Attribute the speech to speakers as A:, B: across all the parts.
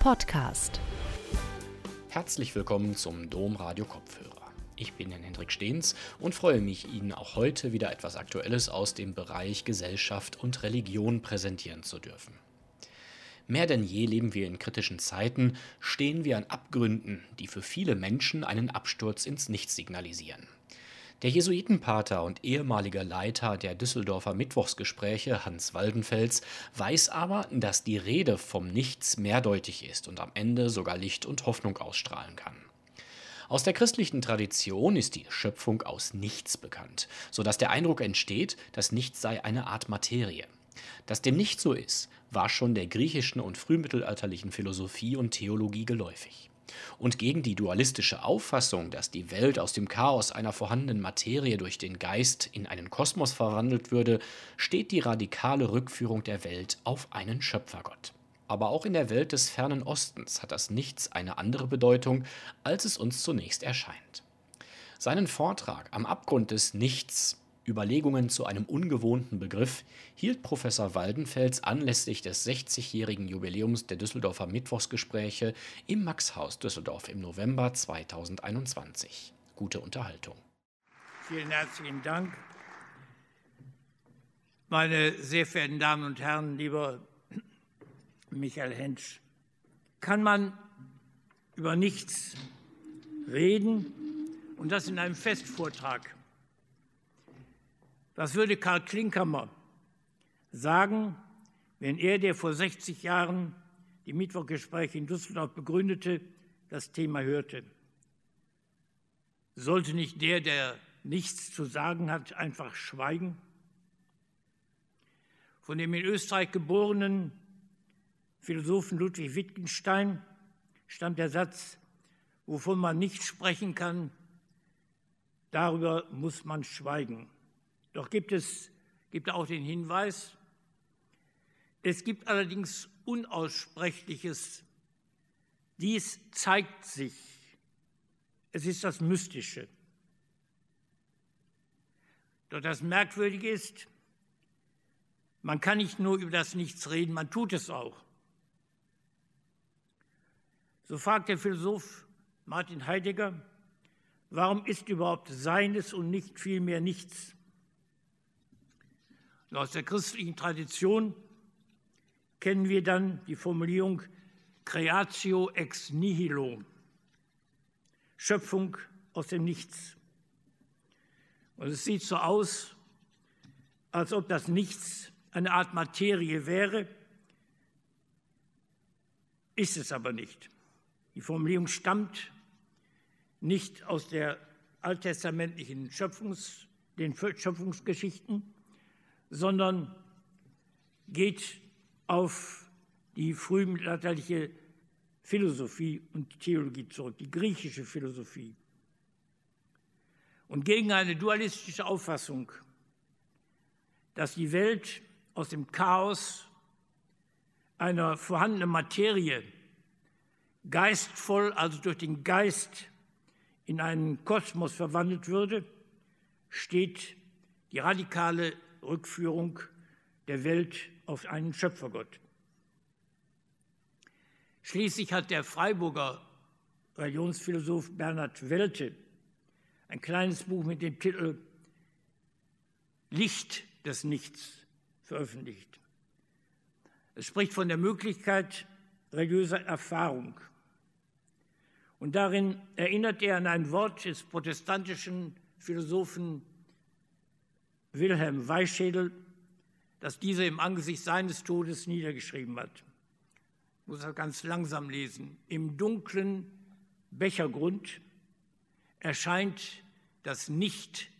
A: Podcast.
B: Herzlich willkommen zum Domradio Kopfhörer. Ich bin Herr Hendrik Stehns und freue mich, Ihnen auch heute wieder etwas Aktuelles aus dem Bereich Gesellschaft und Religion präsentieren zu dürfen. Mehr denn je leben wir in kritischen Zeiten, stehen wir an Abgründen, die für viele Menschen einen Absturz ins Nichts signalisieren. Der Jesuitenpater und ehemalige Leiter der Düsseldorfer Mittwochsgespräche, Hans Waldenfels, weiß aber, dass die Rede vom Nichts mehrdeutig ist und am Ende sogar Licht und Hoffnung ausstrahlen kann. Aus der christlichen Tradition ist die Schöpfung aus Nichts bekannt, sodass der Eindruck entsteht, das Nichts sei eine Art Materie. Dass dem nicht so ist, war schon der griechischen und frühmittelalterlichen Philosophie und Theologie geläufig. Und gegen die dualistische Auffassung, dass die Welt aus dem Chaos einer vorhandenen Materie durch den Geist in einen Kosmos verwandelt würde, steht die radikale Rückführung der Welt auf einen Schöpfergott. Aber auch in der Welt des fernen Ostens hat das Nichts eine andere Bedeutung, als es uns zunächst erscheint. Seinen Vortrag am Abgrund des Nichts Überlegungen zu einem ungewohnten Begriff hielt Professor Waldenfels anlässlich des 60-jährigen Jubiläums der Düsseldorfer Mittwochsgespräche im Maxhaus Düsseldorf im November 2021. Gute Unterhaltung.
C: Vielen herzlichen Dank. Meine sehr verehrten Damen und Herren, lieber Michael Hensch, kann man über nichts reden und das in einem Festvortrag was würde Karl Klinkhammer sagen, wenn er, der vor 60 Jahren die Mittwochgespräche in Düsseldorf begründete, das Thema hörte? Sollte nicht der, der nichts zu sagen hat, einfach schweigen? Von dem in Österreich geborenen Philosophen Ludwig Wittgenstein stammt der Satz, wovon man nicht sprechen kann, darüber muss man schweigen. Doch gibt es gibt auch den Hinweis, es gibt allerdings Unaussprechliches. Dies zeigt sich. Es ist das Mystische. Doch das Merkwürdige ist, man kann nicht nur über das Nichts reden, man tut es auch. So fragt der Philosoph Martin Heidegger, warum ist überhaupt Seines und nicht vielmehr nichts? Und aus der christlichen Tradition kennen wir dann die Formulierung Creatio ex nihilo, Schöpfung aus dem Nichts. Und es sieht so aus, als ob das Nichts eine Art Materie wäre, ist es aber nicht. Die Formulierung stammt nicht aus der alttestamentlichen Schöpfungs, den Schöpfungsgeschichten, sondern geht auf die frühmittelalterliche Philosophie und Theologie zurück, die griechische Philosophie. Und gegen eine dualistische Auffassung, dass die Welt aus dem Chaos einer vorhandenen Materie geistvoll, also durch den Geist in einen Kosmos verwandelt würde, steht die radikale Rückführung der Welt auf einen Schöpfergott. Schließlich hat der Freiburger Religionsphilosoph Bernhard Welte ein kleines Buch mit dem Titel Licht des Nichts veröffentlicht. Es spricht von der Möglichkeit religiöser Erfahrung. Und darin erinnert er an ein Wort des protestantischen Philosophen Wilhelm Weichschädel, das dieser im Angesicht seines Todes niedergeschrieben hat. Ich muss das ganz langsam lesen. Im dunklen Bechergrund erscheint das Nicht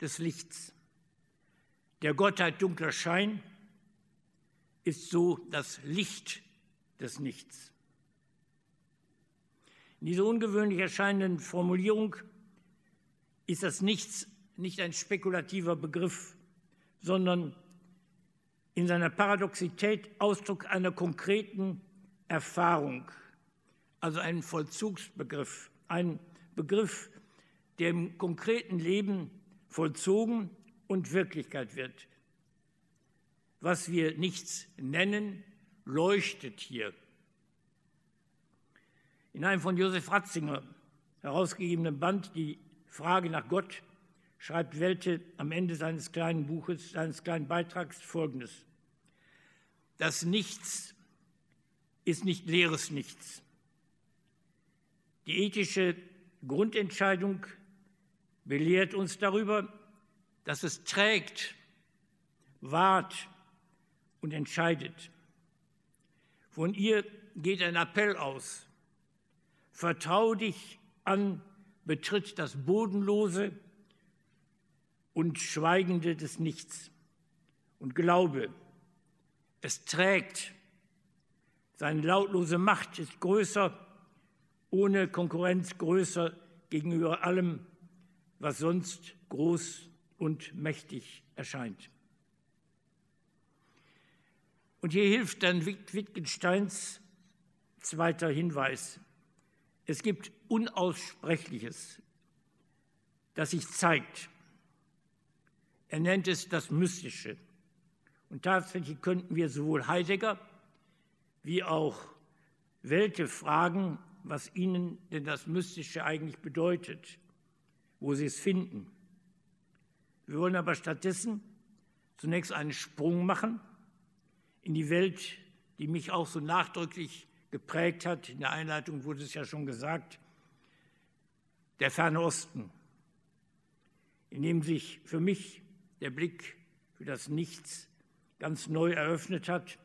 C: des Lichts. Der Gottheit dunkler Schein ist so das Licht des Nichts. In dieser ungewöhnlich erscheinenden Formulierung ist das Nichts nicht ein spekulativer Begriff, sondern in seiner Paradoxität Ausdruck einer konkreten Erfahrung, also ein Vollzugsbegriff, ein Begriff, der im konkreten Leben vollzogen und Wirklichkeit wird. Was wir nichts nennen, leuchtet hier. In einem von Josef Ratzinger herausgegebenen Band Die Frage nach Gott schreibt Welte am Ende seines kleinen Buches, seines kleinen Beitrags Folgendes. Das Nichts ist nicht leeres Nichts. Die ethische Grundentscheidung belehrt uns darüber, dass es trägt, wahrt und entscheidet. Von ihr geht ein Appell aus. Vertrau dich an, betritt das Bodenlose und Schweigende des Nichts und glaube, es trägt. Seine lautlose Macht ist größer, ohne Konkurrenz größer gegenüber allem, was sonst groß und mächtig erscheint. Und hier hilft dann Wittgensteins zweiter Hinweis. Es gibt Unaussprechliches, das sich zeigt. Er nennt es das Mystische. Und tatsächlich könnten wir sowohl Heidegger wie auch Welte fragen, was ihnen denn das Mystische eigentlich bedeutet, wo sie es finden. Wir wollen aber stattdessen zunächst einen Sprung machen in die Welt, die mich auch so nachdrücklich geprägt hat. In der Einleitung wurde es ja schon gesagt, der Ferne Osten, in dem sich für mich der Blick für das Nichts ganz neu eröffnet hat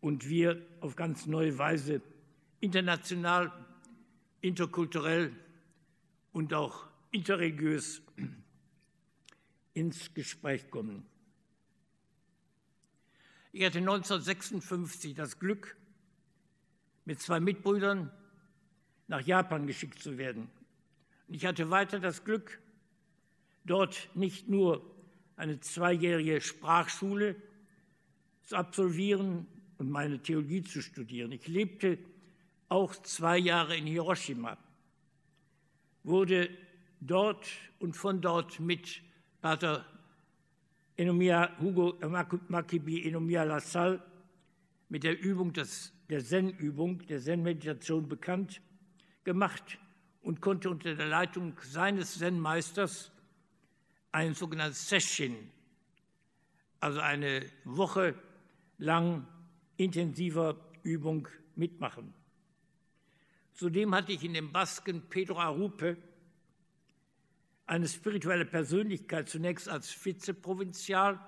C: und wir auf ganz neue Weise international, interkulturell und auch interreligiös ins Gespräch kommen. Ich hatte 1956 das Glück, mit zwei Mitbrüdern nach Japan geschickt zu werden. Und ich hatte weiter das Glück, dort nicht nur eine zweijährige Sprachschule zu absolvieren und meine Theologie zu studieren. Ich lebte auch zwei Jahre in Hiroshima, wurde dort und von dort mit Pater Enomia, Hugo Makibi Enomia Lassalle mit der Übung des, der Zen-Übung, der Zen-Meditation bekannt gemacht und konnte unter der Leitung seines Zen-Meisters ein sogenanntes Session, also eine Woche lang intensiver Übung mitmachen. Zudem hatte ich in dem Basken Pedro Arupe eine spirituelle Persönlichkeit, zunächst als Vizeprovinzial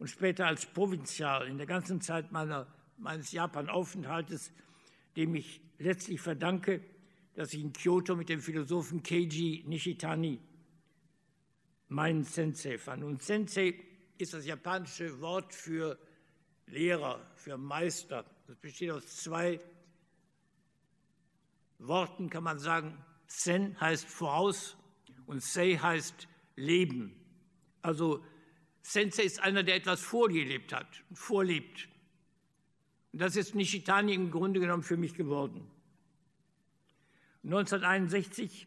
C: und später als Provinzial in der ganzen Zeit meiner, meines Japan-Aufenthaltes, dem ich letztlich verdanke, dass ich in Kyoto mit dem Philosophen Keiji Nishitani meinen Sensei fand. Und Sensei ist das japanische Wort für Lehrer, für Meister. Das besteht aus zwei Worten, kann man sagen. Sen heißt voraus und Sei heißt Leben. Also Sensei ist einer, der etwas vorgelebt hat, vorlebt. Und das ist Nishitani im Grunde genommen für mich geworden. 1961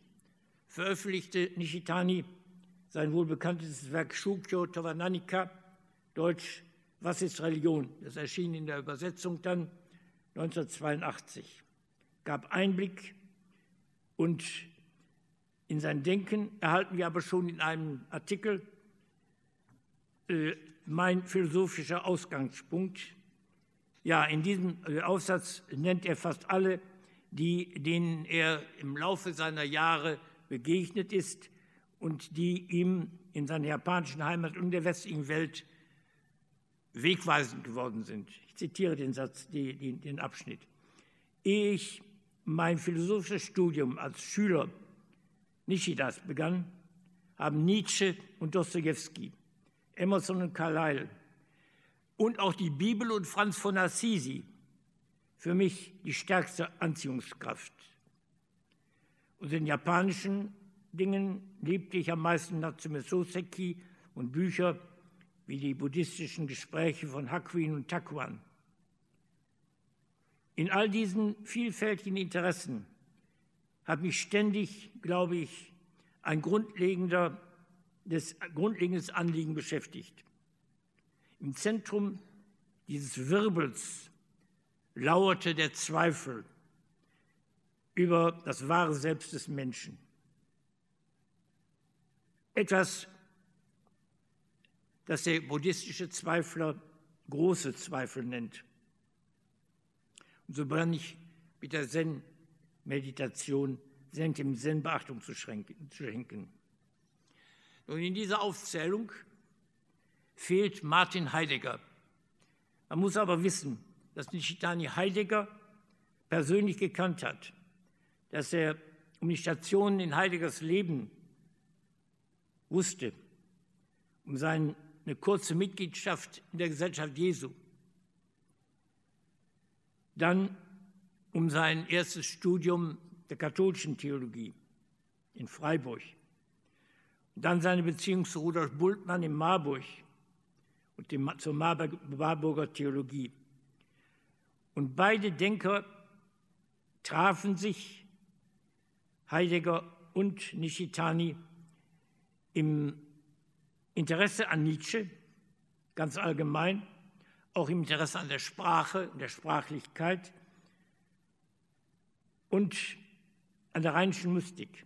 C: veröffentlichte Nishitani sein wohlbekanntes Werk Shukyo Tawananika, Deutsch Was ist Religion? Das erschien in der Übersetzung dann 1982, gab Einblick und in sein Denken erhalten wir aber schon in einem Artikel äh, mein philosophischer Ausgangspunkt. Ja, in diesem äh, Aufsatz nennt er fast alle, die, denen er im Laufe seiner Jahre begegnet ist und die ihm in seiner japanischen Heimat und der westlichen Welt wegweisend geworden sind. Ich zitiere den Satz, die, die, den Abschnitt. Ehe ich mein philosophisches Studium als Schüler Nishidas begann, haben Nietzsche und Dostoevsky, Emerson und Carlyle und auch die Bibel und Franz von Assisi für mich die stärkste Anziehungskraft. Und in japanischen Dingen liebte ich am meisten Natsume Soseki und Bücher wie die buddhistischen Gespräche von Hakuin und Takuan. In all diesen vielfältigen Interessen hat mich ständig, glaube ich, ein grundlegender, das grundlegendes Anliegen beschäftigt. Im Zentrum dieses Wirbels lauerte der Zweifel. über das wahre Selbst des Menschen. Etwas, das der buddhistische Zweifler große Zweifel nennt. Und so begann ich mit der Zen-Meditation, dem Zen Beachtung zu schenken. Und in dieser Aufzählung fehlt Martin Heidegger. Man muss aber wissen, dass Nishitani Heidegger persönlich gekannt hat, dass er um die Stationen in Heideggers Leben wusste, um seine kurze Mitgliedschaft in der Gesellschaft Jesu, dann um sein erstes Studium der katholischen Theologie in Freiburg, dann seine Beziehung zu Rudolf Bultmann in Marburg und dem, zur Marburger Theologie. Und beide Denker trafen sich, Heidegger und Nishitani, im Interesse an Nietzsche, ganz allgemein, auch im Interesse an der Sprache der Sprachlichkeit und an der rheinischen Mystik.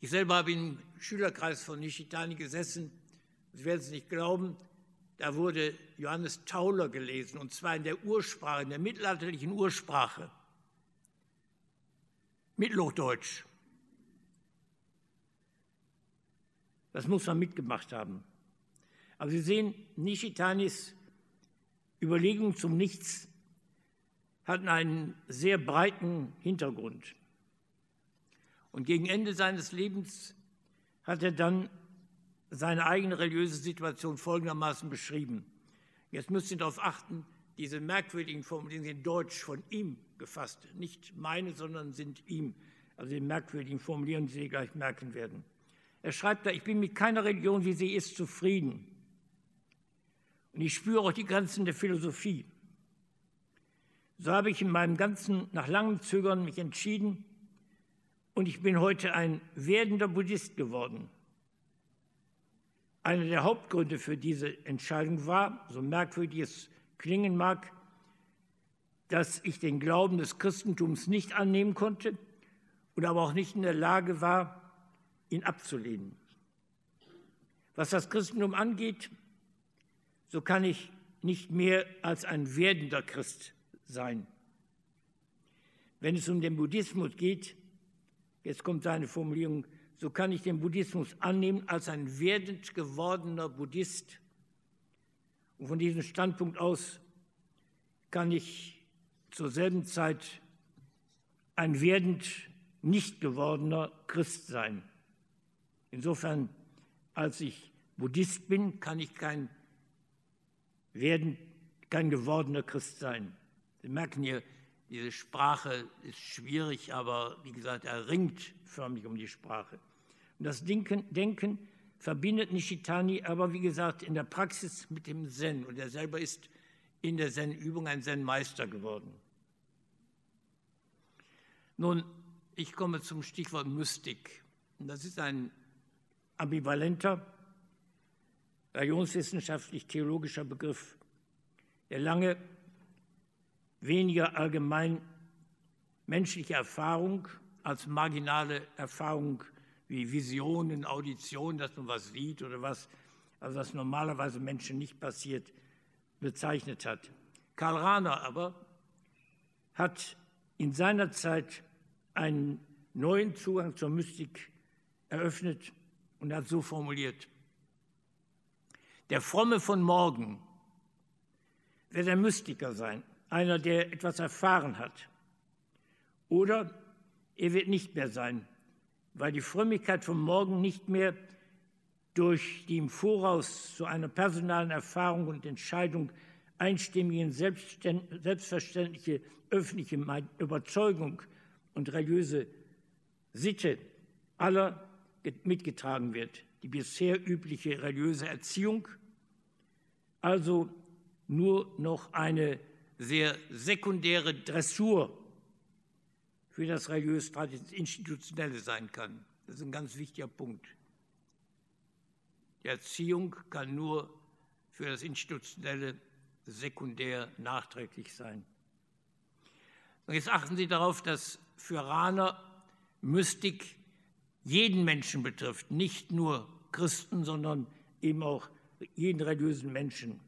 C: Ich selber habe im Schülerkreis von Nishitani gesessen. Sie werden es nicht glauben, da wurde Johannes Tauler gelesen, und zwar in der Ursprache, in der mittelalterlichen Ursprache, Mittelhochdeutsch. Das muss man mitgemacht haben. Aber Sie sehen, Nishitanis Überlegungen zum Nichts hatten einen sehr breiten Hintergrund. Und gegen Ende seines Lebens hat er dann seine eigene religiöse Situation folgendermaßen beschrieben. Jetzt müsst ihr darauf achten, diese merkwürdigen Formulierungen sind deutsch von ihm gefasst, nicht meine, sondern sind ihm. Also die merkwürdigen Formulierungen, die Sie gleich merken werden. Er schreibt da, ich bin mit keiner Religion, wie sie ist, zufrieden. Und ich spüre auch die Grenzen der Philosophie. So habe ich in meinem ganzen, nach langem Zögern mich entschieden und ich bin heute ein werdender Buddhist geworden. Einer der Hauptgründe für diese Entscheidung war, so merkwürdig es klingen mag, dass ich den Glauben des Christentums nicht annehmen konnte und aber auch nicht in der Lage war, ihn abzulehnen. Was das Christentum angeht, so kann ich nicht mehr als ein werdender Christ sein. Wenn es um den Buddhismus geht, jetzt kommt seine Formulierung, so kann ich den Buddhismus annehmen als ein werdend gewordener Buddhist. Und von diesem Standpunkt aus kann ich zur selben Zeit ein werdend nicht gewordener Christ sein. Insofern, als ich Buddhist bin, kann ich kein werden, kein gewordener Christ sein. Sie merken hier, diese Sprache ist schwierig, aber wie gesagt, er ringt förmlich um die Sprache. Und das Denken, Denken verbindet Nishitani aber, wie gesagt, in der Praxis mit dem Zen. Und er selber ist in der Zen-Übung ein Zen-Meister geworden. Nun, ich komme zum Stichwort Mystik. Das ist ein ambivalenter, religionswissenschaftlich-theologischer Begriff, der lange weniger allgemein menschliche Erfahrung als marginale Erfahrung wie Visionen, Auditionen, dass man was sieht oder was, also was normalerweise Menschen nicht passiert, bezeichnet hat. Karl Rahner aber hat in seiner Zeit einen neuen Zugang zur Mystik eröffnet und hat so formuliert, der Fromme von morgen wird ein Mystiker sein, einer, der etwas erfahren hat. Oder er wird nicht mehr sein, weil die Frömmigkeit von morgen nicht mehr durch die im Voraus zu einer personalen Erfahrung und Entscheidung einstimmigen selbstverständliche öffentliche Überzeugung und religiöse Sitte aller mitgetragen wird. Die bisher übliche religiöse Erziehung, also nur noch eine sehr sekundäre Dressur für das religiös-institutionelle sein kann. Das ist ein ganz wichtiger Punkt. Die Erziehung kann nur für das Institutionelle sekundär nachträglich sein. Und jetzt achten Sie darauf, dass für Rahner Mystik jeden Menschen betrifft, nicht nur Christen, sondern eben auch jeden religiösen Menschen.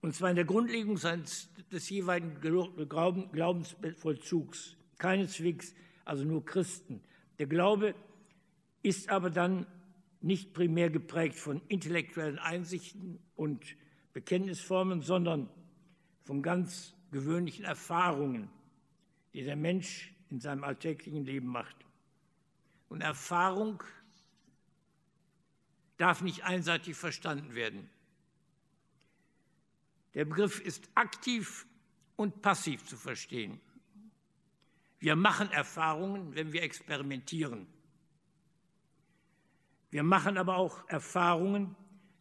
C: Und zwar in der Grundlegung des jeweiligen Glaubensvollzugs. Keineswegs also nur Christen. Der Glaube ist aber dann nicht primär geprägt von intellektuellen Einsichten und Bekenntnisformen, sondern von ganz gewöhnlichen Erfahrungen, die der Mensch in seinem alltäglichen Leben macht. Und Erfahrung darf nicht einseitig verstanden werden. Der Begriff ist aktiv und passiv zu verstehen. Wir machen Erfahrungen, wenn wir experimentieren. Wir machen aber auch Erfahrungen,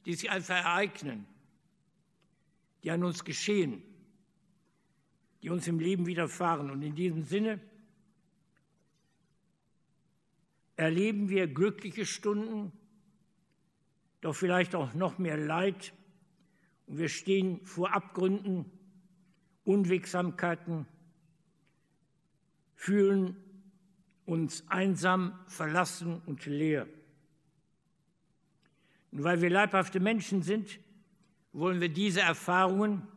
C: die sich einfach ereignen, die an uns geschehen, die uns im Leben widerfahren. Und in diesem Sinne erleben wir glückliche Stunden, doch vielleicht auch noch mehr Leid. Und wir stehen vor Abgründen, Unwegsamkeiten, fühlen uns einsam, verlassen und leer. Und weil wir leibhafte Menschen sind, wollen wir diese Erfahrungen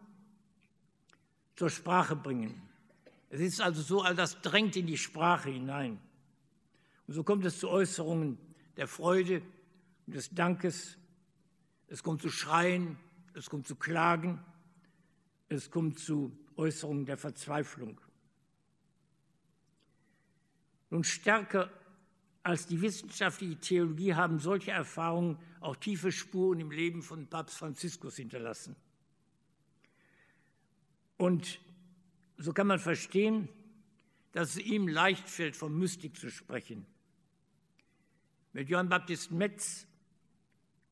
C: zur Sprache bringen. Es ist also so, all das drängt in die Sprache hinein. Und so kommt es zu Äußerungen der Freude und des Dankes. Es kommt zu Schreien, es kommt zu Klagen, es kommt zu Äußerungen der Verzweiflung. Nun stärker als die wissenschaftliche Theologie haben solche Erfahrungen auch tiefe Spuren im Leben von Papst Franziskus hinterlassen. Und so kann man verstehen, dass es ihm leicht fällt, von Mystik zu sprechen. Mit Johann Baptist Metz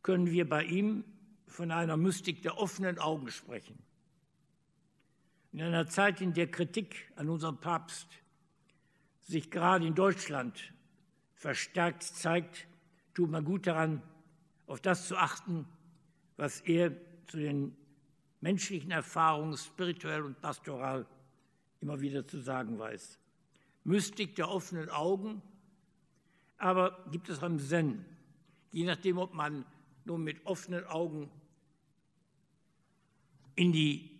C: können wir bei ihm von einer Mystik der offenen Augen sprechen. In einer Zeit, in der Kritik an unserem Papst sich gerade in Deutschland verstärkt zeigt, tut man gut daran, auf das zu achten, was er zu den menschlichen Erfahrungen, spirituell und pastoral, immer wieder zu sagen weiß. Mystik der offenen Augen, aber gibt es am Zen, je nachdem, ob man nur mit offenen Augen in die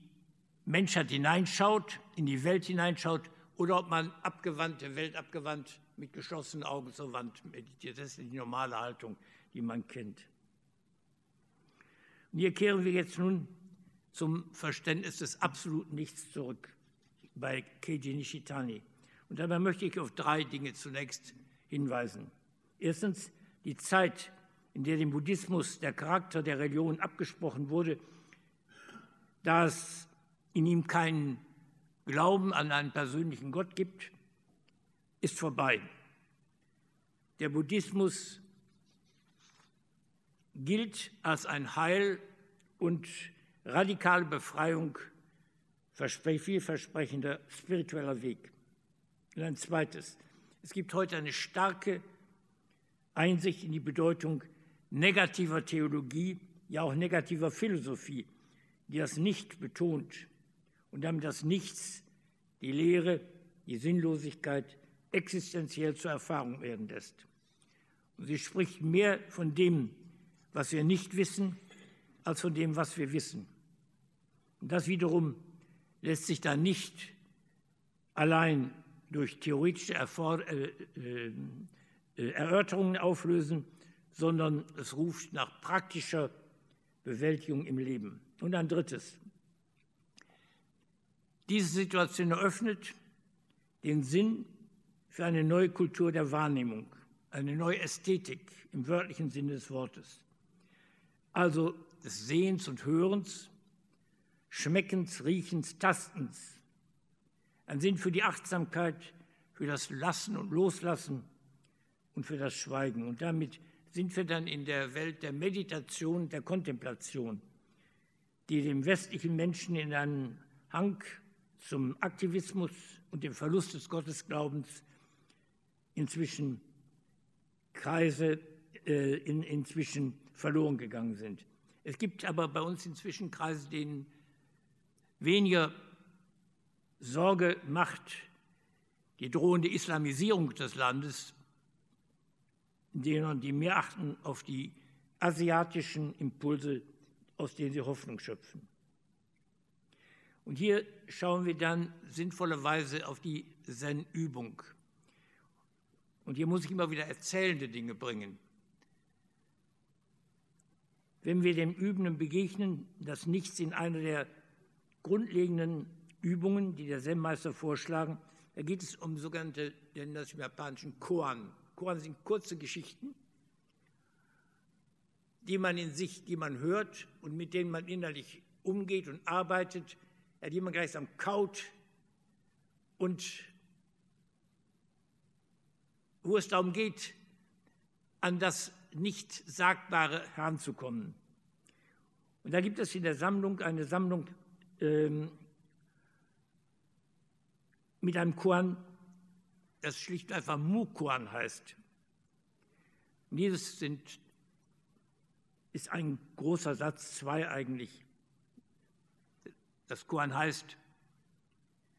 C: Menschheit hineinschaut, in die Welt hineinschaut oder ob man abgewandte Welt abgewandt mit geschlossenen Augen zur Wand meditiert. Das ist die normale Haltung, die man kennt. Und hier kehren wir jetzt nun zum Verständnis des absoluten Nichts zurück bei Keiji Nishitani. Und dabei möchte ich auf drei Dinge zunächst hinweisen. Erstens die Zeit, in der dem Buddhismus der Charakter der Religion abgesprochen wurde, da es in ihm keinen Glauben an einen persönlichen Gott gibt, ist vorbei. Der Buddhismus gilt als ein Heil und radikale Befreiung vielversprechender spiritueller Weg. Und ein zweites, es gibt heute eine starke Einsicht in die Bedeutung negativer Theologie, ja auch negativer Philosophie, die das Nicht betont und damit das Nichts, die Lehre, die Sinnlosigkeit existenziell zur Erfahrung werden lässt. Und sie spricht mehr von dem, was wir nicht wissen, als von dem, was wir wissen. Und das wiederum lässt sich dann nicht allein durch theoretische Erfor äh, äh, äh, Erörterungen auflösen, sondern es ruft nach praktischer Bewältigung im Leben. Und ein drittes. Diese Situation eröffnet den Sinn für eine neue Kultur der Wahrnehmung, eine neue Ästhetik im wörtlichen Sinne des Wortes. Also des Sehens und Hörens, Schmeckens, Riechens, Tastens. Ein Sinn für die Achtsamkeit, für das Lassen und Loslassen und für das Schweigen. Und damit sind wir dann in der Welt der Meditation, der Kontemplation, die dem westlichen Menschen in einen Hang zum Aktivismus und dem Verlust des Gottesglaubens inzwischen Kreise äh, in, inzwischen verloren gegangen sind. Es gibt aber bei uns inzwischen Kreise, denen weniger Sorge macht die drohende Islamisierung des Landes, indem die mehr achten auf die asiatischen Impulse, aus denen sie Hoffnung schöpfen. Und hier schauen wir dann sinnvollerweise auf die Zen-Übung. Und hier muss ich immer wieder erzählende Dinge bringen. Wenn wir dem Übenden begegnen, das Nichts in einer der grundlegenden Übungen, die der Zen-Meister vorschlagen, da geht es um sogenannte, denn das im Japanischen Koan. Koan sind kurze Geschichten, die man in sich, die man hört und mit denen man innerlich umgeht und arbeitet, ja, die man gleichsam kaut und wo es darum geht, an das Nicht-Sagbare heranzukommen. Und da gibt es in der Sammlung eine Sammlung ähm, mit einem Koan, das schlicht einfach Mukoan heißt. Und dieses sind, ist ein großer Satz, zwei eigentlich. Das Koan heißt,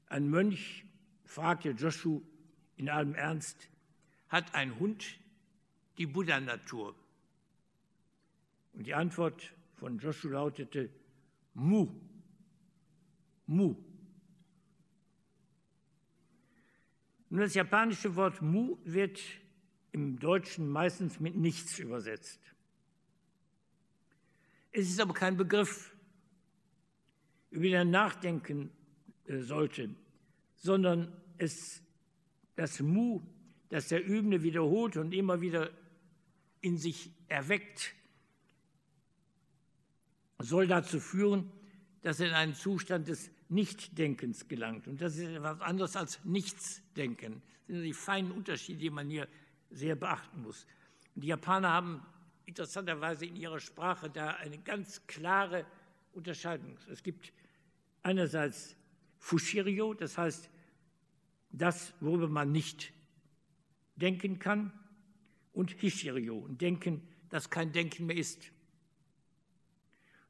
C: ein Mönch fragte Joshua in allem Ernst, hat ein Hund die Buddha-Natur? Und die Antwort von Joshua lautete Mu. Mu. Nun, das japanische Wort Mu wird im Deutschen meistens mit nichts übersetzt. Es ist aber kein Begriff über den er nachdenken äh, sollte, sondern es, das Mu, das der Übende wiederholt und immer wieder in sich erweckt, soll dazu führen, dass er in einen Zustand des Nichtdenkens gelangt. Und das ist etwas anderes als Nichtsdenken. Das sind die feinen Unterschiede, die man hier sehr beachten muss. Und die Japaner haben interessanterweise in ihrer Sprache da eine ganz klare Unterscheidung. Es gibt einerseits Fushirio, das heißt das, worüber man nicht denken kann, und Hishirio, und Denken, das kein Denken mehr ist.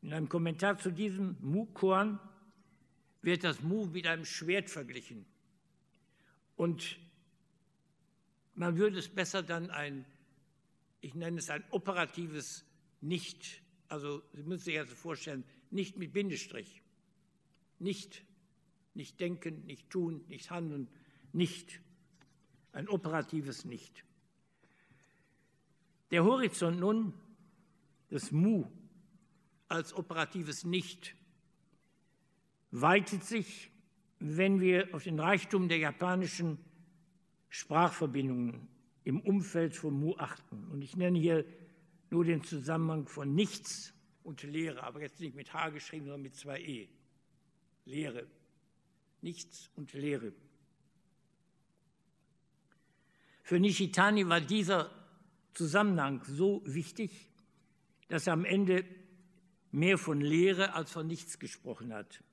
C: In einem Kommentar zu diesem Mu-Koan wird das Mu mit einem Schwert verglichen. Und man würde es besser dann ein, ich nenne es ein operatives Nicht, also Sie müssen sich also vorstellen, nicht mit Bindestrich, nicht, nicht denken, nicht tun, nicht handeln, nicht. Ein operatives Nicht. Der Horizont nun, das Mu als operatives Nicht, weitet sich, wenn wir auf den Reichtum der japanischen Sprachverbindungen im Umfeld von Mu achten. Und ich nenne hier nur den Zusammenhang von Nichts und Lehre, aber jetzt nicht mit H geschrieben, sondern mit zwei E. Lehre. Nichts und Lehre. Für Nishitani war dieser Zusammenhang so wichtig, dass er am Ende mehr von Lehre als von nichts gesprochen hat.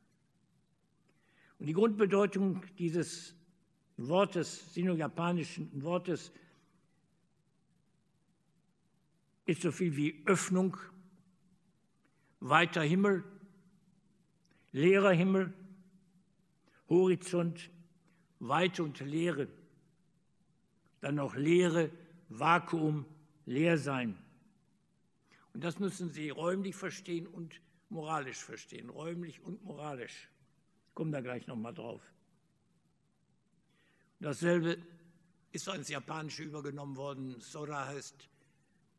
C: Und die Grundbedeutung dieses Wortes, sino-japanischen Wortes, ist so viel wie Öffnung, weiter Himmel, leerer Himmel, Horizont, Weite und Leere. Dann noch Leere, Vakuum, leer sein. Und das müssen Sie räumlich verstehen und moralisch verstehen, räumlich und moralisch. Komme da gleich nochmal drauf. Dasselbe ist ins Japanische übergenommen worden. Sora heißt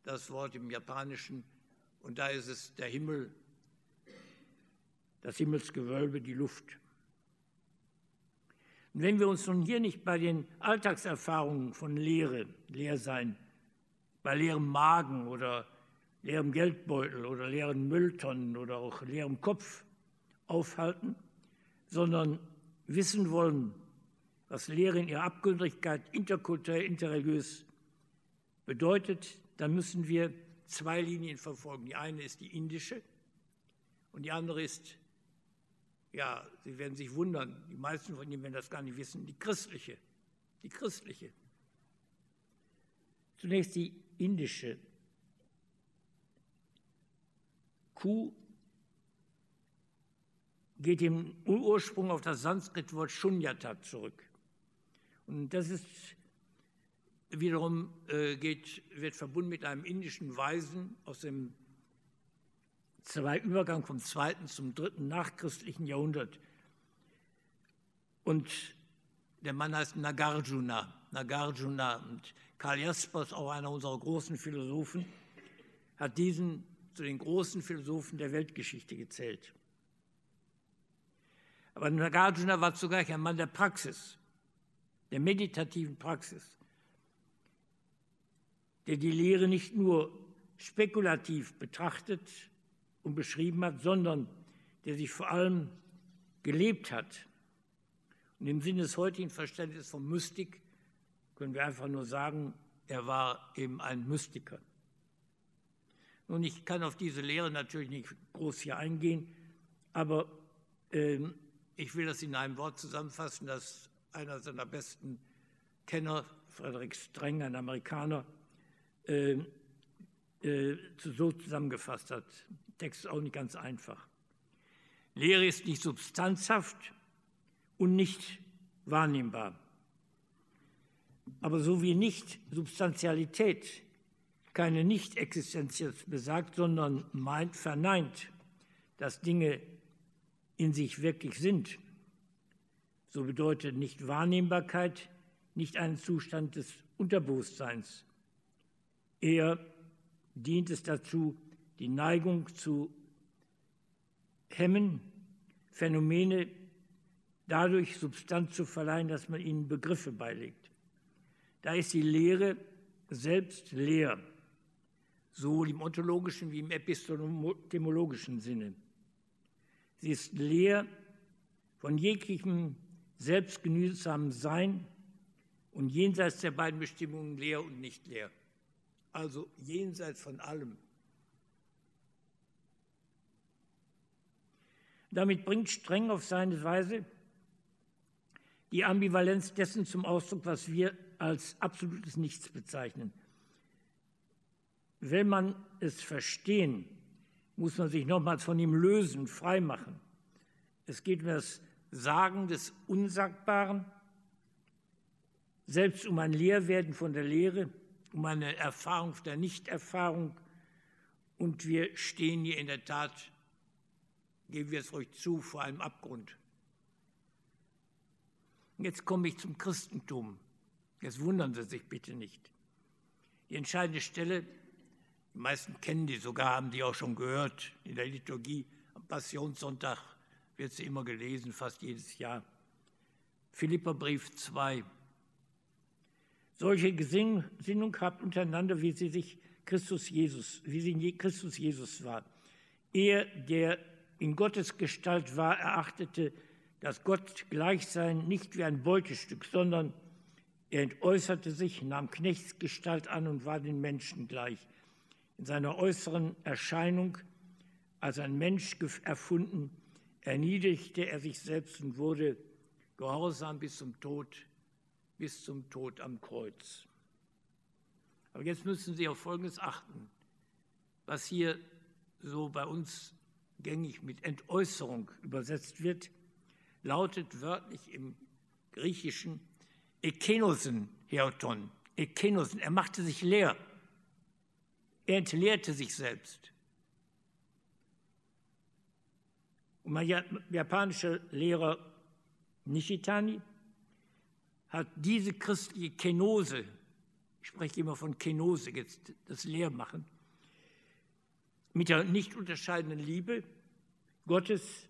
C: das Wort im Japanischen und da ist es der Himmel, das Himmelsgewölbe, die Luft. Und wenn wir uns nun hier nicht bei den Alltagserfahrungen von Leere, Leersein, bei leerem Magen oder leerem Geldbeutel oder leeren Mülltonnen oder auch leerem Kopf aufhalten, sondern wissen wollen, was Lehre in ihrer Abgründigkeit interkulturell, interreligiös bedeutet, dann müssen wir zwei Linien verfolgen. Die eine ist die indische und die andere ist ja, Sie werden sich wundern, die meisten von Ihnen werden das gar nicht wissen, die christliche, die christliche. Zunächst die indische. Ku geht im Ursprung auf das Sanskritwort Shunyata zurück. Und das ist wiederum äh, geht, wird verbunden mit einem indischen Weisen aus dem zwei, Übergang vom zweiten zum dritten nachchristlichen Jahrhundert. Und der Mann heißt Nagarjuna. Nagarjuna. Und Karl Jaspers, auch einer unserer großen Philosophen, hat diesen zu den großen Philosophen der Weltgeschichte gezählt. Aber Nagarjuna war zugleich ein Mann der Praxis, der meditativen Praxis, der die Lehre nicht nur spekulativ betrachtet und beschrieben hat, sondern der sich vor allem gelebt hat. Und im Sinne des heutigen Verständnisses von Mystik können wir einfach nur sagen, er war eben ein Mystiker. Nun, ich kann auf diese Lehre natürlich nicht groß hier eingehen, aber äh, ich will das in einem Wort zusammenfassen, das einer seiner besten Kenner, Frederick Streng, ein Amerikaner, äh, äh, so zusammengefasst hat. Text ist auch nicht ganz einfach. Lehre ist nicht substanzhaft und nicht wahrnehmbar. Aber so wie nicht Substantialität keine Nicht-Existenz besagt, sondern meint, verneint, dass Dinge in sich wirklich sind, so bedeutet nicht Wahrnehmbarkeit nicht einen Zustand des Unterbewusstseins. Eher dient es dazu, die Neigung zu hemmen, Phänomene dadurch Substanz zu verleihen, dass man ihnen Begriffe beilegt. Da ist die Lehre selbst leer sowohl im ontologischen wie im epistemologischen Sinne. Sie ist leer von jeglichem selbstgenügsamen Sein und jenseits der beiden Bestimmungen leer und nicht leer. Also jenseits von allem. Damit bringt Streng auf seine Weise die Ambivalenz dessen zum Ausdruck, was wir als absolutes Nichts bezeichnen. Will man es verstehen, muss man sich nochmals von ihm lösen, freimachen. Es geht um das Sagen des Unsagbaren, selbst um ein Lehrwerden von der Lehre, um eine Erfahrung der Nichterfahrung. Und wir stehen hier in der Tat, geben wir es euch zu, vor einem Abgrund. Jetzt komme ich zum Christentum. Jetzt wundern Sie sich bitte nicht. Die entscheidende Stelle die meisten kennen die sogar, haben die auch schon gehört. In der Liturgie am Passionssonntag wird sie immer gelesen, fast jedes Jahr. Philipperbrief 2. Solche Gesinnung habt untereinander, wie sie sich Christus Jesus, wie sie in Christus Jesus war. Er, der in Gottes Gestalt war, erachtete das Gott Gleichsein nicht wie ein Beutestück, sondern er entäußerte sich, nahm Knechtsgestalt an und war den Menschen gleich in seiner äußeren Erscheinung als ein Mensch erfunden, erniedrigte er sich selbst und wurde gehorsam bis zum Tod, bis zum Tod am Kreuz. Aber jetzt müssen Sie auf Folgendes achten, was hier so bei uns gängig mit Entäußerung übersetzt wird, lautet wörtlich im Griechischen Ekenosen, Heoton, Ekenosen. Er machte sich leer. Er entleerte sich selbst. Und mein japanischer Lehrer Nishitani hat diese christliche Kenose, ich spreche immer von Kenose, jetzt das Lehrmachen, mit der nicht unterscheidenden Liebe Gottes,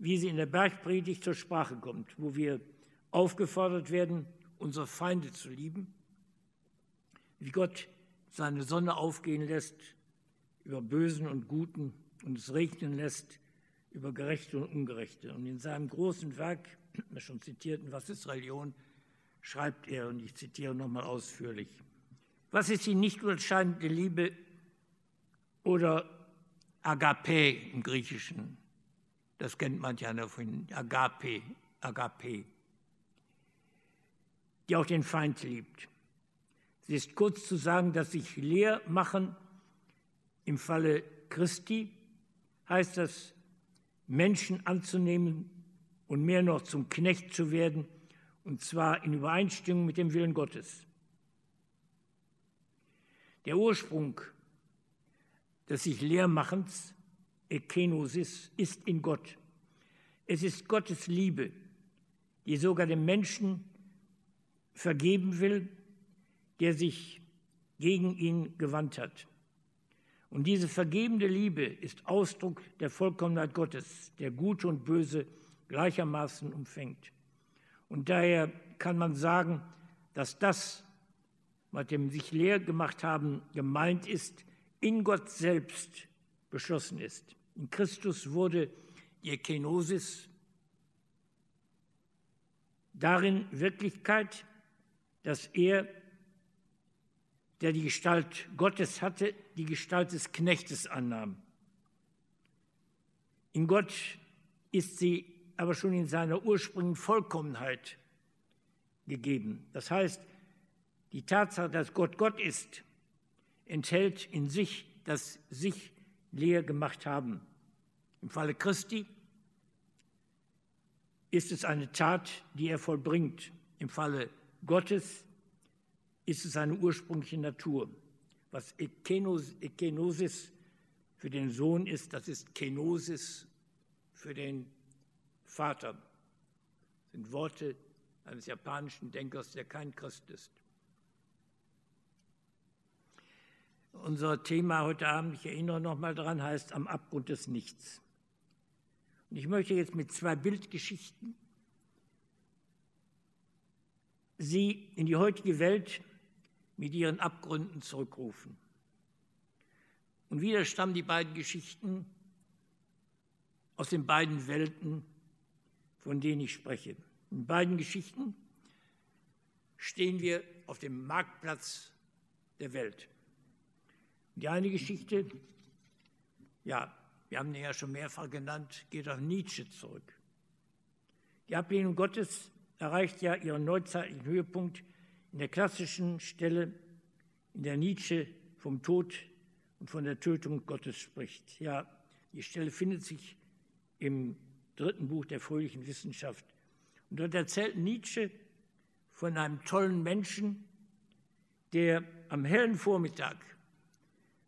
C: wie sie in der Bergpredigt zur Sprache kommt, wo wir aufgefordert werden, unsere Feinde zu lieben, wie Gott seine Sonne aufgehen lässt über Bösen und Guten und es regnen lässt über Gerechte und Ungerechte. Und in seinem großen Werk, wir schon zitierten, Was ist Religion, schreibt er, und ich zitiere nochmal ausführlich, was ist die nicht unterscheidende Liebe oder Agape im Griechischen? Das kennt manch einer von Agape, Agape, die auch den Feind liebt. Sie ist kurz zu sagen, dass sich leer machen im Falle Christi heißt das Menschen anzunehmen und mehr noch zum Knecht zu werden, und zwar in Übereinstimmung mit dem Willen Gottes. Der Ursprung des sich Lehrmachens, Ekenosis, ist in Gott. Es ist Gottes Liebe, die sogar dem Menschen vergeben will, der sich gegen ihn gewandt hat. Und diese vergebende Liebe ist Ausdruck der Vollkommenheit Gottes, der Gute und Böse gleichermaßen umfängt. Und daher kann man sagen, dass das, mit dem sich leer gemacht haben, gemeint ist, in Gott selbst beschlossen ist. In Christus wurde die Ekenosis darin Wirklichkeit, dass er, der die Gestalt Gottes hatte, die Gestalt des Knechtes annahm. In Gott ist sie aber schon in seiner ursprünglichen Vollkommenheit gegeben. Das heißt, die Tatsache, dass Gott Gott ist, enthält in sich das sich leer gemacht haben. Im Falle Christi ist es eine Tat, die er vollbringt. Im Falle Gottes ist es seine ursprüngliche Natur. Was Ekenosis für den Sohn ist, das ist Kenosis für den Vater. Das sind Worte eines japanischen Denkers, der kein Christ ist. Unser Thema heute Abend, ich erinnere noch mal daran, heißt Am Abgrund des Nichts. Und ich möchte jetzt mit zwei Bildgeschichten Sie in die heutige Welt mit ihren Abgründen zurückrufen. Und wieder stammen die beiden Geschichten aus den beiden Welten, von denen ich spreche. In beiden Geschichten stehen wir auf dem Marktplatz der Welt. Die eine Geschichte, ja, wir haben ihn ja schon mehrfach genannt, geht auf Nietzsche zurück. Die Ablehnung Gottes erreicht ja ihren neuzeitlichen Höhepunkt in der klassischen Stelle, in der Nietzsche vom Tod und von der Tötung Gottes spricht. Ja, die Stelle findet sich im dritten Buch der fröhlichen Wissenschaft. Und dort erzählt Nietzsche von einem tollen Menschen, der am hellen Vormittag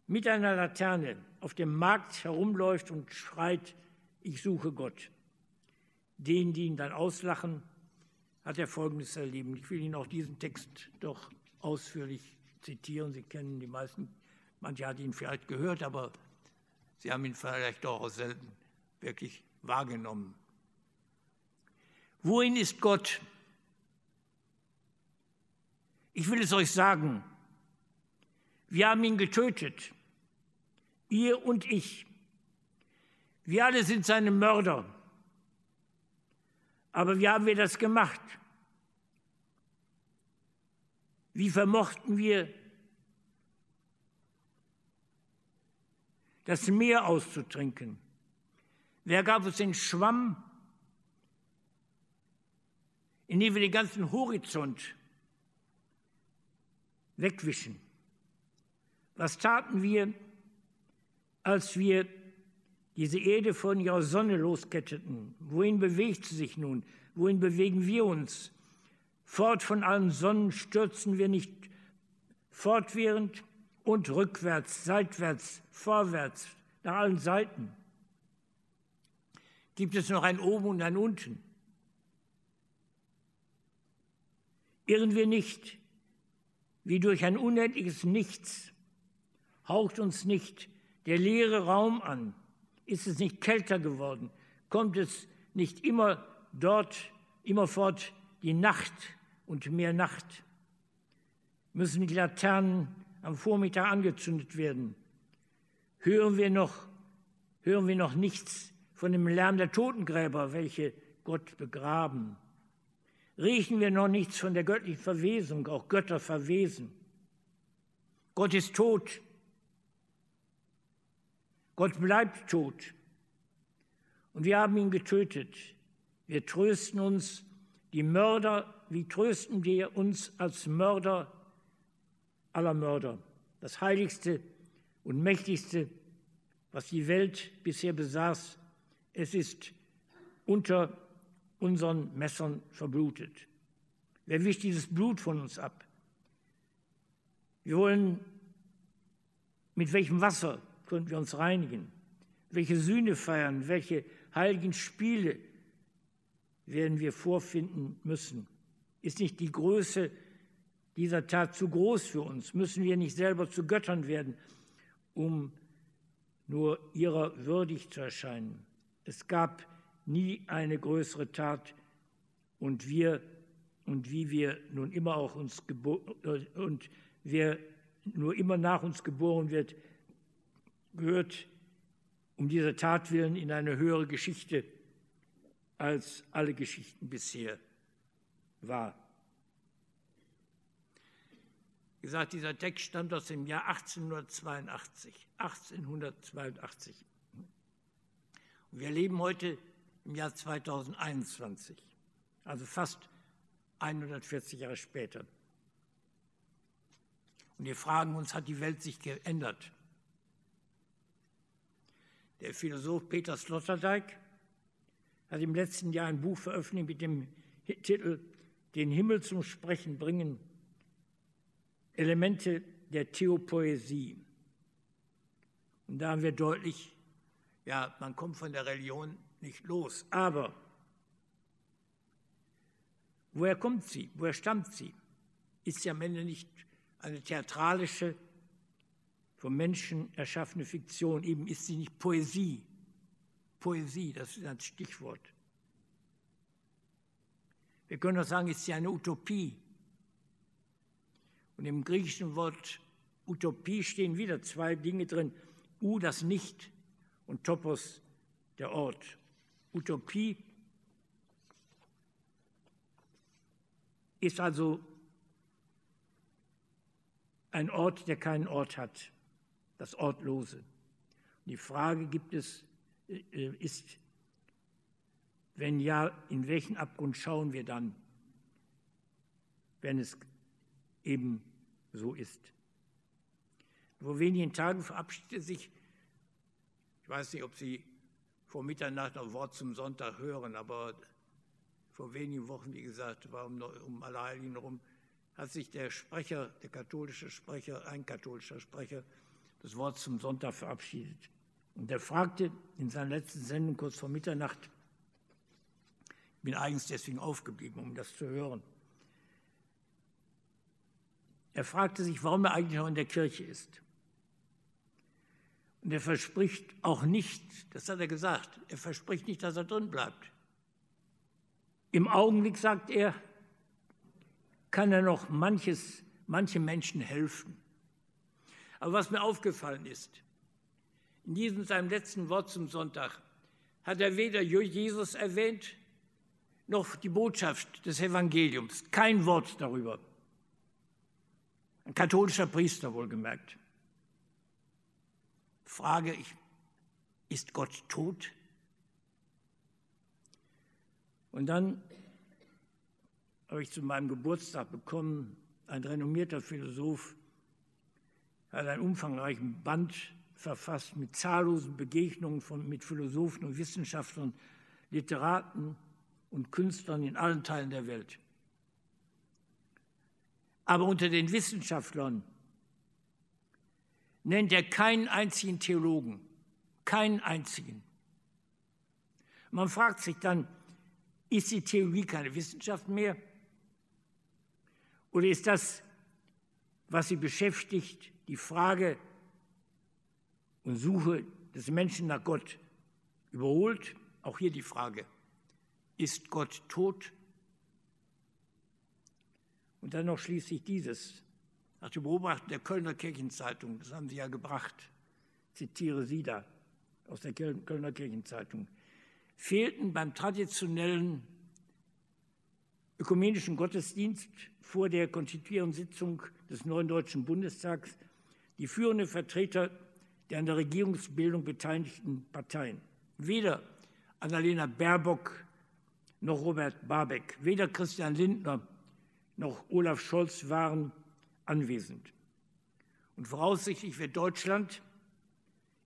C: mit einer Laterne auf dem Markt herumläuft und schreit, ich suche Gott. Denen, die ihn dann auslachen, hat er Folgendes erleben. Ich will Ihnen auch diesen Text doch ausführlich zitieren. Sie kennen die meisten, manche hat ihn vielleicht gehört, aber Sie haben ihn vielleicht auch selten wirklich wahrgenommen. Wohin ist Gott? Ich will es euch sagen. Wir haben ihn getötet ihr und ich. Wir alle sind seine Mörder. Aber wie haben wir das gemacht? Wie vermochten wir, das Meer auszutrinken? Wer gab uns den Schwamm, in dem wir den ganzen Horizont wegwischen? Was taten wir, als wir diese Erde von ihrer Sonne losketteten. Wohin bewegt sie sich nun? Wohin bewegen wir uns? Fort von allen Sonnen stürzen wir nicht fortwährend und rückwärts, seitwärts, vorwärts, nach allen Seiten. Gibt es noch ein Oben und ein Unten? Irren wir nicht wie durch ein unendliches Nichts, haucht uns nicht der leere Raum an? Ist es nicht kälter geworden? Kommt es nicht immer dort, immerfort die Nacht und mehr Nacht? Müssen die Laternen am Vormittag angezündet werden? Hören wir noch, hören wir noch nichts von dem Lärm der Totengräber, welche Gott begraben? Riechen wir noch nichts von der göttlichen Verwesung, auch Götter verwesen? Gott ist tot, Gott bleibt tot. Und wir haben ihn getötet. Wir trösten uns, die Mörder, wie trösten wir uns als Mörder aller Mörder? Das heiligste und mächtigste, was die Welt bisher besaß, Es ist unter unseren Messern verblutet. Wer wischt dieses Blut von uns ab? Wir wollen, mit welchem Wasser können wir uns reinigen? Welche Sühne feiern? Welche heiligen Spiele werden wir vorfinden müssen? Ist nicht die Größe dieser Tat zu groß für uns? Müssen wir nicht selber zu Göttern werden, um nur ihrer würdig zu erscheinen? Es gab nie eine größere Tat und wir und wie wir nun immer auch uns äh, und wer nur immer nach uns geboren wird, gehört um dieser Tat willen in eine höhere Geschichte, als alle Geschichten bisher war. Wie gesagt, dieser Text stammt aus dem Jahr 1882. 1882. Und wir leben heute im Jahr 2021, also fast 140 Jahre später. Und wir fragen uns, hat die Welt sich geändert? Der Philosoph Peter Sloterdijk hat im letzten Jahr ein Buch veröffentlicht mit dem Titel Den Himmel zum Sprechen bringen, Elemente der Theopoesie. Und da haben wir deutlich, ja, man kommt von der Religion nicht los. Aber woher kommt sie? Woher stammt sie? Ist sie am Ende nicht eine theatralische, vom Menschen erschaffene Fiktion? Eben ist sie nicht Poesie. Poesie, das ist ein Stichwort. Wir können auch sagen, ist sie eine Utopie. Und im griechischen Wort Utopie stehen wieder zwei Dinge drin. U, das Nicht, und Topos, der Ort. Utopie ist also ein Ort, der keinen Ort hat, das Ortlose. die Frage gibt es, äh, ist, wenn ja, in welchen Abgrund schauen wir dann, wenn es eben so ist. Vor wenigen Tagen verabschiedete sich, ich weiß nicht, ob Sie vor Mitternacht noch Wort zum Sonntag hören, aber vor wenigen Wochen, wie gesagt, war um, um Allerheiligen herum, hat sich der Sprecher, der katholische Sprecher, ein katholischer Sprecher, das Wort zum Sonntag verabschiedet. Und er fragte in seiner letzten Sendung kurz vor Mitternacht, ich bin eigens deswegen aufgeblieben, um das zu hören. Er fragte sich, warum er eigentlich noch in der Kirche ist. Und er verspricht auch nicht, das hat er gesagt, er verspricht nicht, dass er drin bleibt. Im Augenblick, sagt er, kann er noch manches, manche Menschen helfen. Aber was mir aufgefallen ist, in diesem seinem letzten Wort zum Sonntag hat er weder Jesus erwähnt, noch die Botschaft des Evangeliums. Kein Wort darüber. Ein katholischer Priester wohlgemerkt frage ich, ist Gott tot? Und dann habe ich zu meinem Geburtstag bekommen, ein renommierter Philosoph hat einen umfangreichen Band verfasst mit zahllosen Begegnungen von, mit Philosophen und Wissenschaftlern, Literaten und Künstlern in allen Teilen der Welt. Aber unter den Wissenschaftlern nennt er keinen einzigen Theologen, keinen einzigen. Man fragt sich dann, ist die Theologie keine Wissenschaft mehr? Oder ist das, was sie beschäftigt, die Frage und Suche des Menschen nach Gott überholt? Auch hier die Frage, ist Gott tot? Und dann noch schließlich dieses, nach dem Beobachten der Kölner Kirchenzeitung, das haben Sie ja gebracht, zitiere Sie da aus der Kölner Kirchenzeitung, fehlten beim traditionellen ökumenischen Gottesdienst vor der Konstituierungssitzung des neuen Deutschen Bundestags die führenden Vertreter der an der Regierungsbildung beteiligten Parteien. Weder Annalena Baerbock noch Robert Babeck, weder Christian Lindner noch Olaf Scholz waren anwesend. Und voraussichtlich wird Deutschland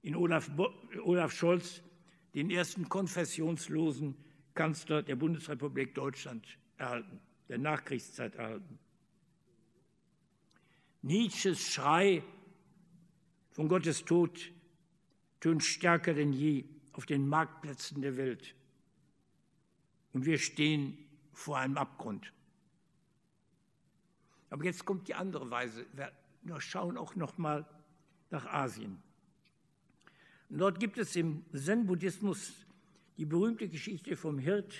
C: in Olaf, Olaf Scholz den ersten konfessionslosen Kanzler der Bundesrepublik Deutschland erhalten, der Nachkriegszeit erhalten. Nietzsches Schrei von Gottes Tod tönt stärker denn je auf den Marktplätzen der Welt. Und wir stehen vor einem Abgrund. Aber jetzt kommt die andere Weise. Wir schauen auch noch mal nach Asien. Und dort gibt es im Zen-Buddhismus die berühmte Geschichte vom Hirt,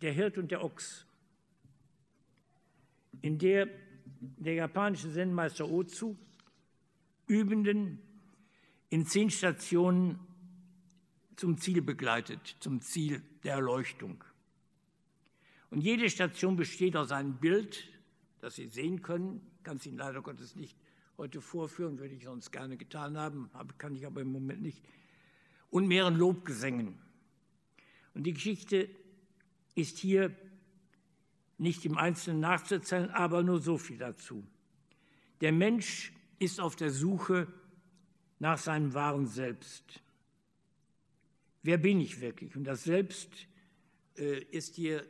C: der Hirt und der Ochs, in der der japanische Zen-Meister Ozu Übenden in zehn Stationen zum Ziel begleitet, zum Ziel der Erleuchtung. Und jede Station besteht aus einem Bild, das Sie sehen können. Ich kann es Ihnen leider Gottes nicht heute vorführen, würde ich sonst gerne getan haben, kann ich aber im Moment nicht. Und mehreren Lobgesängen. Und die Geschichte ist hier nicht im Einzelnen nachzuzählen, aber nur so viel dazu. Der Mensch ist auf der Suche nach seinem wahren Selbst. Wer bin ich wirklich? Und das Selbst äh, ist hier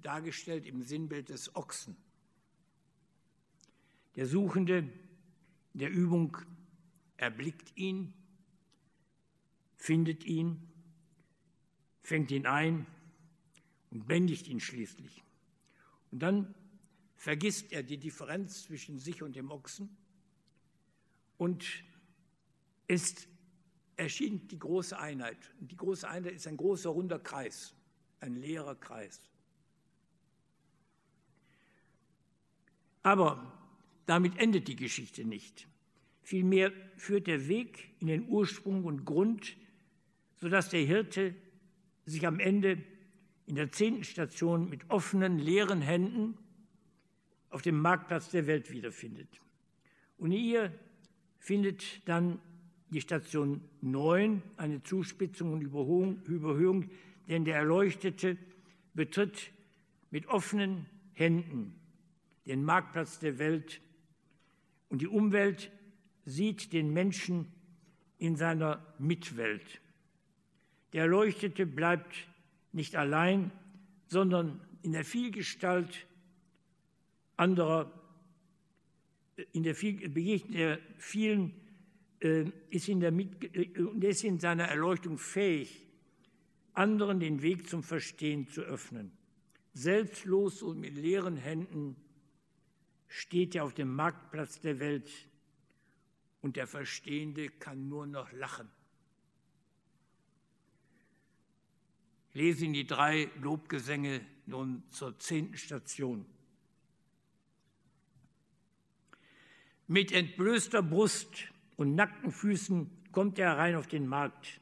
C: dargestellt im Sinnbild des Ochsen. Der Suchende der Übung erblickt ihn, findet ihn, fängt ihn ein und bändigt ihn schließlich. Und dann vergisst er die Differenz zwischen sich und dem Ochsen und ist erschien die große Einheit. Die große Einheit ist ein großer runder Kreis, ein leerer Kreis. Aber damit endet die Geschichte nicht. Vielmehr führt der Weg in den Ursprung und Grund, sodass der Hirte sich am Ende in der zehnten Station mit offenen, leeren Händen auf dem Marktplatz der Welt wiederfindet. Und ihr findet dann die Station 9 eine Zuspitzung und Überhöhung, denn der Erleuchtete betritt mit offenen Händen den Marktplatz der Welt und die Umwelt sieht den Menschen in seiner Mitwelt. Der Erleuchtete bleibt nicht allein, sondern in der Vielgestalt anderer, in der, viel, der vielen, äh, ist, in der, äh, ist in seiner Erleuchtung fähig, anderen den Weg zum Verstehen zu öffnen. Selbstlos und mit leeren Händen steht er auf dem Marktplatz der Welt und der Verstehende kann nur noch lachen. Ich lese Ihnen die drei Lobgesänge nun zur zehnten Station. Mit entblößter Brust und nackten Füßen kommt er herein auf den Markt,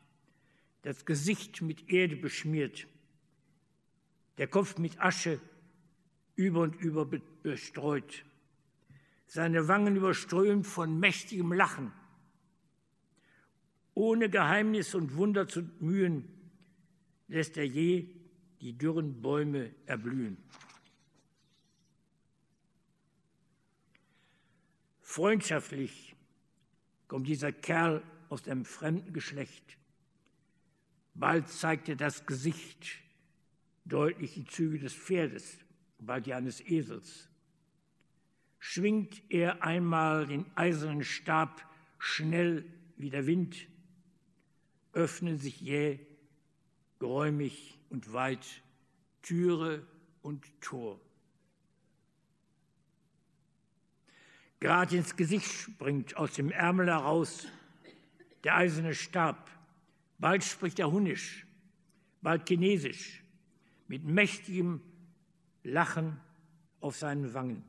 C: das Gesicht mit Erde beschmiert, der Kopf mit Asche über und über bestreut seine Wangen überströmt von mächtigem Lachen. Ohne Geheimnis und Wunder zu mühen, lässt er je die dürren Bäume erblühen. Freundschaftlich kommt dieser Kerl aus einem fremden Geschlecht. Bald zeigt er das Gesicht, deutlich die Züge des Pferdes, bald die eines Esels schwingt er einmal den eisernen Stab schnell wie der Wind, öffnen sich jäh, geräumig und weit Türe und Tor. Grad ins Gesicht springt aus dem Ärmel heraus der eiserne Stab. Bald spricht er Hunnisch, bald Chinesisch, mit mächtigem Lachen auf seinen Wangen.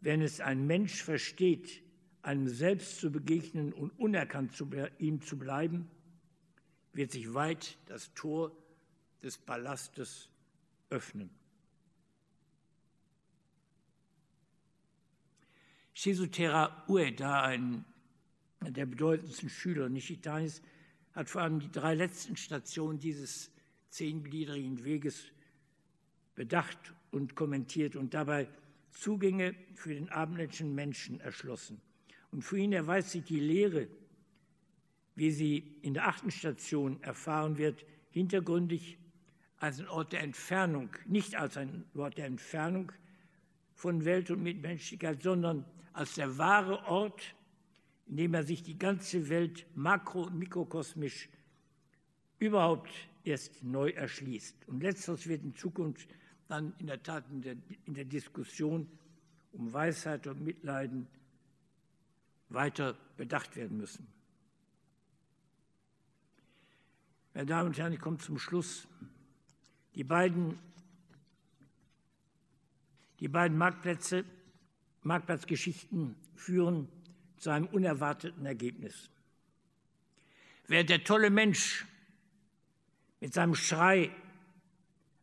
C: Wenn es ein Mensch versteht, einem selbst zu begegnen und unerkannt zu, ihm zu bleiben, wird sich weit das Tor des Palastes öffnen. Shizutera Ueda, ein der bedeutendsten Schüler Nishitanis, hat vor allem die drei letzten Stationen dieses zehngliedrigen Weges bedacht und kommentiert und dabei Zugänge für den abendländischen Menschen erschlossen. Und für ihn erweist sich die Lehre, wie sie in der achten Station erfahren wird, hintergründig als ein Ort der Entfernung, nicht als ein Ort der Entfernung von Welt und Mitmenschlichkeit, sondern als der wahre Ort, in dem er sich die ganze Welt makro- und mikrokosmisch überhaupt erst neu erschließt. Und letzteres wird in Zukunft dann in der Tat in der, in der Diskussion um Weisheit und Mitleiden weiter bedacht werden müssen. Meine Damen und Herren, ich komme zum Schluss. Die beiden, die beiden Marktplätze, Marktplatzgeschichten führen zu einem unerwarteten Ergebnis. Wer der tolle Mensch mit seinem Schrei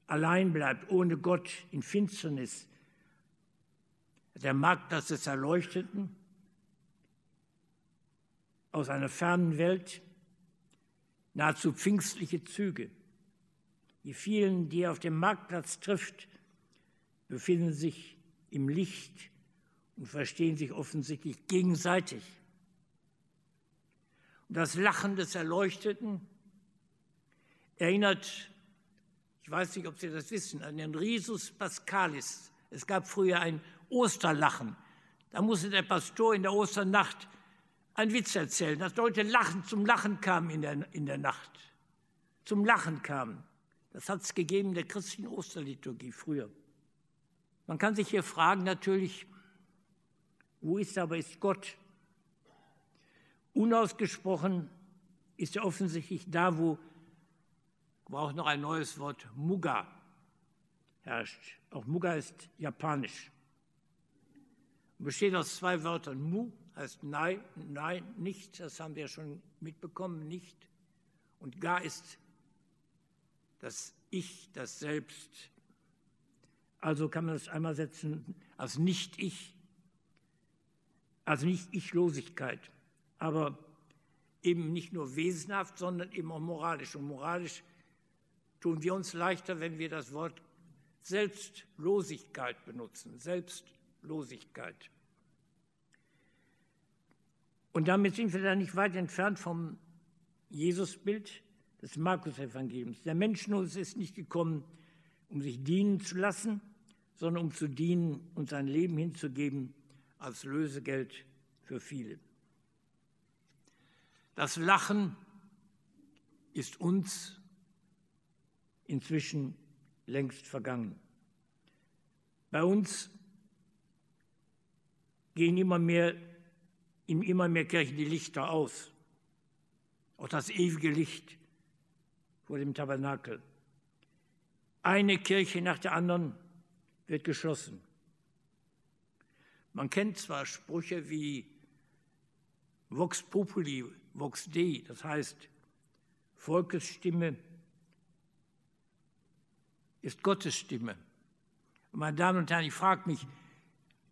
C: allein bleibt, ohne Gott, in Finsternis, der Marktplatz des Erleuchteten, aus einer fernen Welt, nahezu pfingstliche Züge. Die vielen, die er auf dem Marktplatz trifft, befinden sich im Licht und verstehen sich offensichtlich gegenseitig. Und das Lachen des Erleuchteten erinnert, ich weiß nicht, ob Sie das wissen, an den Risus Pascalis. Es gab früher ein Osterlachen. Da musste der Pastor in der Osternacht einen Witz erzählen, dass Leute lachen, zum Lachen kamen in der, in der Nacht. Zum Lachen kamen. Das hat es gegeben in der christlichen Osterliturgie früher. Man kann sich hier fragen natürlich, wo ist aber ist Gott? Unausgesprochen ist er offensichtlich da, wo, ich brauche noch ein neues Wort, Muga herrscht. Auch Muga ist japanisch. Besteht aus zwei Wörtern. Mu heißt nein, nein, nicht, das haben wir schon mitbekommen, nicht. Und Ga ist das Ich, das Selbst. Also kann man das einmal setzen als Nicht-Ich, also nicht Ich-Losigkeit, aber eben nicht nur wesenhaft, sondern eben auch moralisch. Und moralisch tun wir uns leichter, wenn wir das Wort Selbstlosigkeit benutzen. Selbstlosigkeit. Und damit sind wir dann nicht weit entfernt vom Jesusbild des Markus-Evangeliums. Der Mensch nur ist nicht gekommen, um sich dienen zu lassen, sondern um zu dienen und sein Leben hinzugeben als Lösegeld für viele. Das Lachen ist uns inzwischen längst vergangen. Bei uns gehen immer mehr in immer mehr Kirchen die Lichter aus. Auch das ewige Licht vor dem Tabernakel. Eine Kirche nach der anderen wird geschlossen. Man kennt zwar Sprüche wie Vox Populi, Vox Dei, das heißt, Volkes Stimme ist Gottes Stimme. Und meine Damen und Herren, ich frage mich,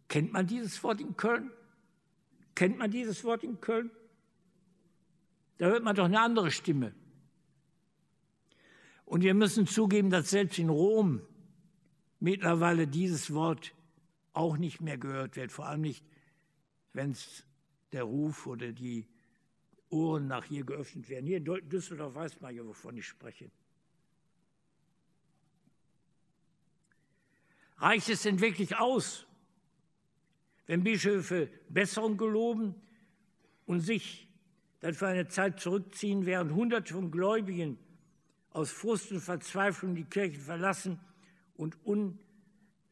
C: kennt man dieses Wort in Köln? Kennt man dieses Wort in Köln? Da hört man doch eine andere Stimme. Und wir müssen zugeben, dass selbst in Rom mittlerweile dieses Wort auch nicht mehr gehört wird, vor allem nicht, wenn es der Ruf oder die Ohren nach hier geöffnet werden. Hier in Düsseldorf weiß man ja, wovon ich spreche. Reicht es denn wirklich aus, wenn Bischöfe Besserung geloben und sich dann für eine Zeit zurückziehen, während Hunderte von Gläubigen aus Frust und Verzweiflung die Kirchen verlassen und un,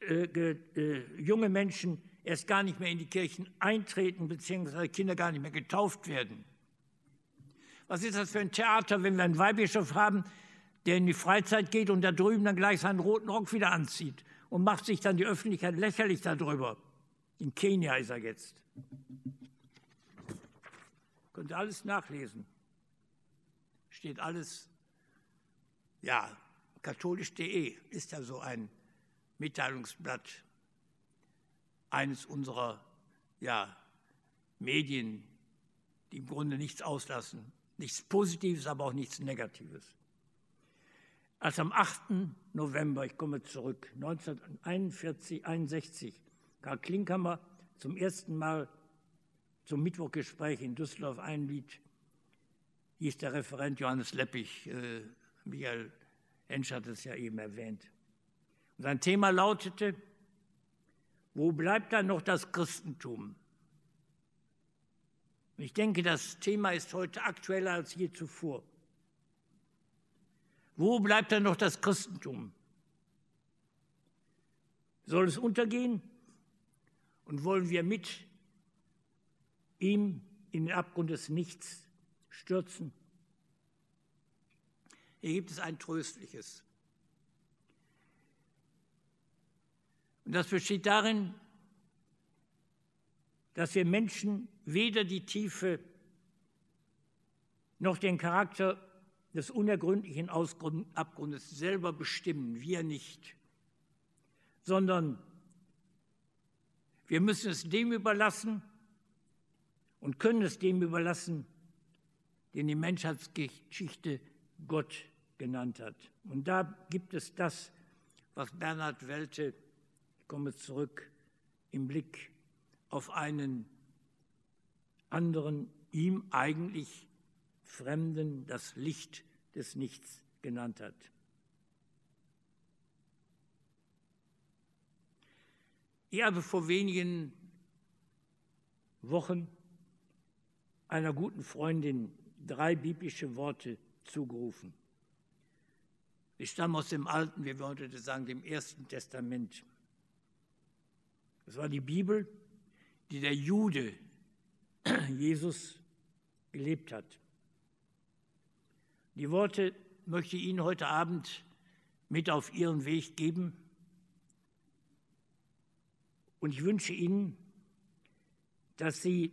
C: äh, äh, junge Menschen erst gar nicht mehr in die Kirchen eintreten, beziehungsweise Kinder gar nicht mehr getauft werden. Was ist das für ein Theater, wenn wir einen Weihbischof haben, der in die Freizeit geht und da drüben dann gleich seinen roten Rock wieder anzieht und macht sich dann die Öffentlichkeit lächerlich darüber? In Kenia ist er jetzt. Könnt ihr alles nachlesen. Steht alles, ja, katholisch.de ist ja so ein Mitteilungsblatt eines unserer ja, Medien, die im Grunde nichts auslassen. Nichts Positives, aber auch nichts Negatives. Als am 8. November, ich komme zurück, 1941, 61, Karl Klinkhammer zum ersten Mal zum Mittwochgespräch in Düsseldorf einlied, hieß der Referent Johannes Leppich. Äh, Michael Hensch hat es ja eben erwähnt. Und sein Thema lautete, wo bleibt dann noch das Christentum? Ich denke, das Thema ist heute aktueller als je zuvor. Wo bleibt dann noch das Christentum? Soll es untergehen? Und wollen wir mit ihm in den Abgrund des Nichts stürzen? Hier gibt es ein tröstliches. Und das besteht darin, dass wir Menschen weder die Tiefe noch den Charakter des unergründlichen Abgrundes selber bestimmen, wir nicht, sondern wir müssen es dem überlassen und können es dem überlassen, den die Menschheitsgeschichte Gott genannt hat. Und da gibt es das, was Bernhard Welte, komme zurück, im Blick auf einen anderen, ihm eigentlich Fremden das Licht des Nichts genannt hat. Ich habe vor wenigen Wochen einer guten Freundin drei biblische Worte zugerufen. Sie stammen aus dem Alten, wir würden heute sagen, dem Ersten Testament. Das war die Bibel, die der Jude Jesus gelebt hat. Die Worte möchte ich Ihnen heute Abend mit auf Ihren Weg geben. Und ich wünsche Ihnen, dass Sie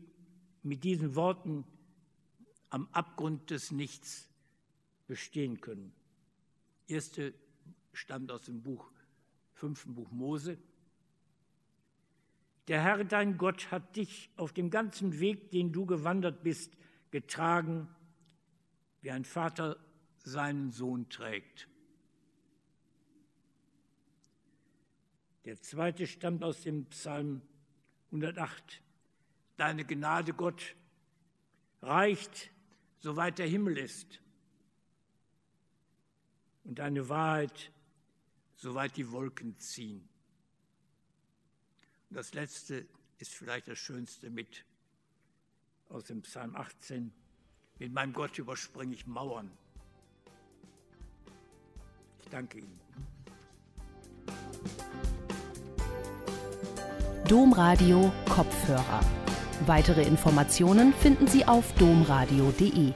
C: mit diesen Worten am Abgrund des Nichts bestehen können. Erste stammt aus dem Buch, fünften Buch Mose. Der Herr, dein Gott, hat dich auf dem ganzen Weg, den du gewandert bist, getragen, wie ein Vater seinen Sohn trägt. Der zweite stammt aus dem Psalm 108. Deine Gnade, Gott, reicht, soweit der Himmel ist. Und deine Wahrheit, soweit die Wolken ziehen. Das letzte ist vielleicht das Schönste mit aus dem Psalm 18. Mit meinem Gott überspringe ich Mauern. Ich danke Ihnen.
A: Domradio Kopfhörer. Weitere Informationen finden Sie auf domradio.de.